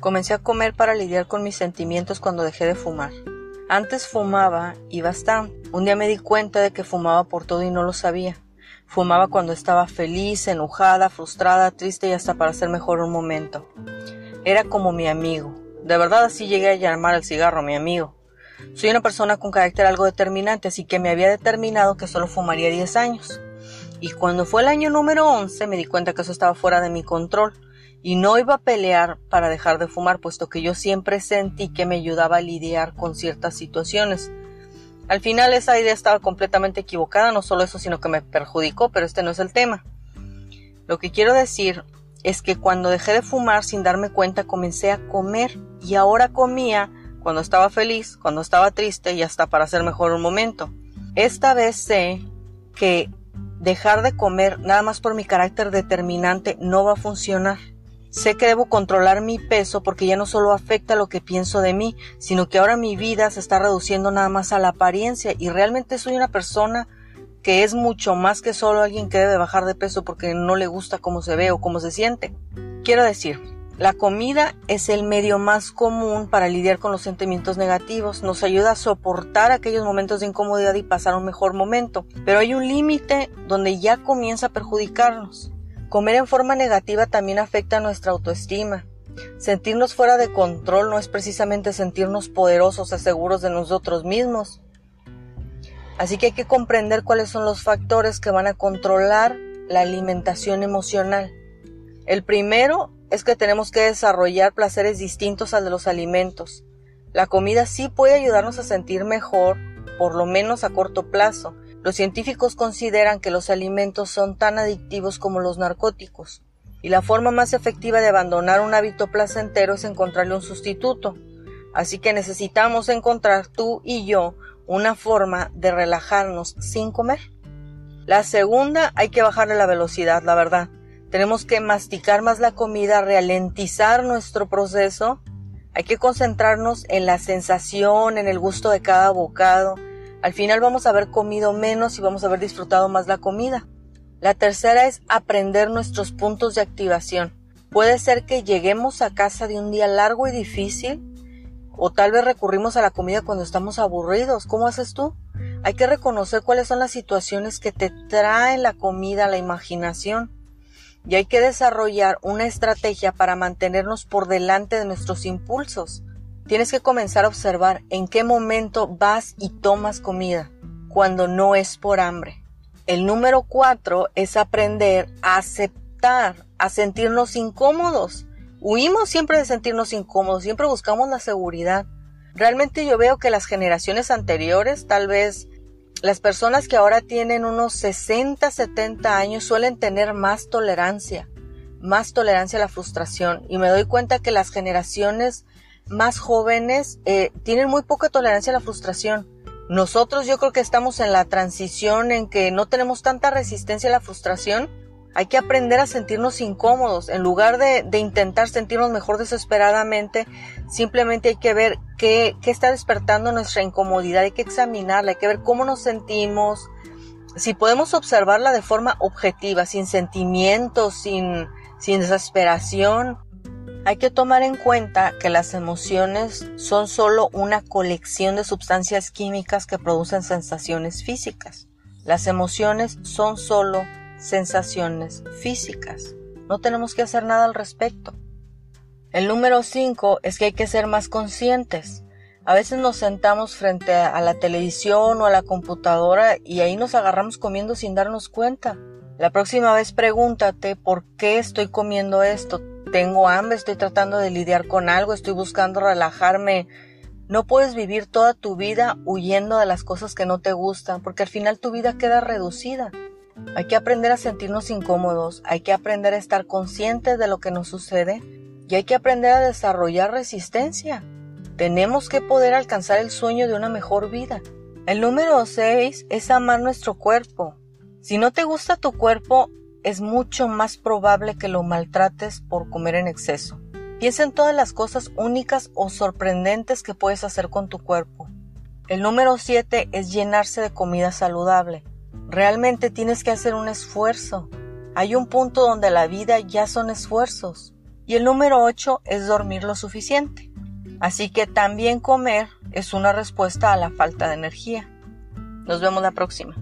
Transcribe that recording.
Comencé a comer para lidiar con mis sentimientos cuando dejé de fumar. Antes fumaba y bastante. Un día me di cuenta de que fumaba por todo y no lo sabía. Fumaba cuando estaba feliz, enojada, frustrada, triste y hasta para hacer mejor un momento. Era como mi amigo. De verdad así llegué a llamar al cigarro mi amigo. Soy una persona con carácter algo determinante, así que me había determinado que solo fumaría 10 años. Y cuando fue el año número 11 me di cuenta que eso estaba fuera de mi control y no iba a pelear para dejar de fumar, puesto que yo siempre sentí que me ayudaba a lidiar con ciertas situaciones. Al final esa idea estaba completamente equivocada, no solo eso, sino que me perjudicó, pero este no es el tema. Lo que quiero decir es que cuando dejé de fumar sin darme cuenta comencé a comer y ahora comía cuando estaba feliz, cuando estaba triste y hasta para hacer mejor un momento. Esta vez sé que dejar de comer nada más por mi carácter determinante no va a funcionar. Sé que debo controlar mi peso porque ya no solo afecta lo que pienso de mí, sino que ahora mi vida se está reduciendo nada más a la apariencia y realmente soy una persona que es mucho más que solo alguien que debe bajar de peso porque no le gusta cómo se ve o cómo se siente. Quiero decir, la comida es el medio más común para lidiar con los sentimientos negativos, nos ayuda a soportar aquellos momentos de incomodidad y pasar un mejor momento, pero hay un límite donde ya comienza a perjudicarnos. Comer en forma negativa también afecta nuestra autoestima. Sentirnos fuera de control no es precisamente sentirnos poderosos o seguros de nosotros mismos. Así que hay que comprender cuáles son los factores que van a controlar la alimentación emocional. El primero es que tenemos que desarrollar placeres distintos al de los alimentos. La comida sí puede ayudarnos a sentir mejor, por lo menos a corto plazo, los científicos consideran que los alimentos son tan adictivos como los narcóticos, y la forma más efectiva de abandonar un hábito placentero es encontrarle un sustituto. Así que necesitamos encontrar tú y yo una forma de relajarnos sin comer. La segunda, hay que bajarle la velocidad, la verdad. Tenemos que masticar más la comida, ralentizar nuestro proceso. Hay que concentrarnos en la sensación, en el gusto de cada bocado, al final vamos a haber comido menos y vamos a haber disfrutado más la comida. La tercera es aprender nuestros puntos de activación. Puede ser que lleguemos a casa de un día largo y difícil o tal vez recurrimos a la comida cuando estamos aburridos. ¿Cómo haces tú? Hay que reconocer cuáles son las situaciones que te traen la comida la imaginación y hay que desarrollar una estrategia para mantenernos por delante de nuestros impulsos. Tienes que comenzar a observar en qué momento vas y tomas comida, cuando no es por hambre. El número cuatro es aprender a aceptar, a sentirnos incómodos. Huimos siempre de sentirnos incómodos, siempre buscamos la seguridad. Realmente yo veo que las generaciones anteriores, tal vez las personas que ahora tienen unos 60, 70 años suelen tener más tolerancia, más tolerancia a la frustración. Y me doy cuenta que las generaciones más jóvenes eh, tienen muy poca tolerancia a la frustración. Nosotros yo creo que estamos en la transición en que no tenemos tanta resistencia a la frustración. Hay que aprender a sentirnos incómodos. En lugar de, de intentar sentirnos mejor desesperadamente, simplemente hay que ver qué, qué está despertando nuestra incomodidad. Hay que examinarla, hay que ver cómo nos sentimos. Si podemos observarla de forma objetiva, sin sentimientos, sin, sin desesperación, hay que tomar en cuenta que las emociones son solo una colección de sustancias químicas que producen sensaciones físicas. Las emociones son solo sensaciones físicas. No tenemos que hacer nada al respecto. El número 5 es que hay que ser más conscientes. A veces nos sentamos frente a la televisión o a la computadora y ahí nos agarramos comiendo sin darnos cuenta. La próxima vez pregúntate por qué estoy comiendo esto tengo hambre, estoy tratando de lidiar con algo, estoy buscando relajarme. No puedes vivir toda tu vida huyendo de las cosas que no te gustan, porque al final tu vida queda reducida. Hay que aprender a sentirnos incómodos, hay que aprender a estar conscientes de lo que nos sucede y hay que aprender a desarrollar resistencia. Tenemos que poder alcanzar el sueño de una mejor vida. El número 6 es amar nuestro cuerpo. Si no te gusta tu cuerpo, es mucho más probable que lo maltrates por comer en exceso. Piensa en todas las cosas únicas o sorprendentes que puedes hacer con tu cuerpo. El número 7 es llenarse de comida saludable. Realmente tienes que hacer un esfuerzo. Hay un punto donde la vida ya son esfuerzos. Y el número 8 es dormir lo suficiente. Así que también comer es una respuesta a la falta de energía. Nos vemos la próxima.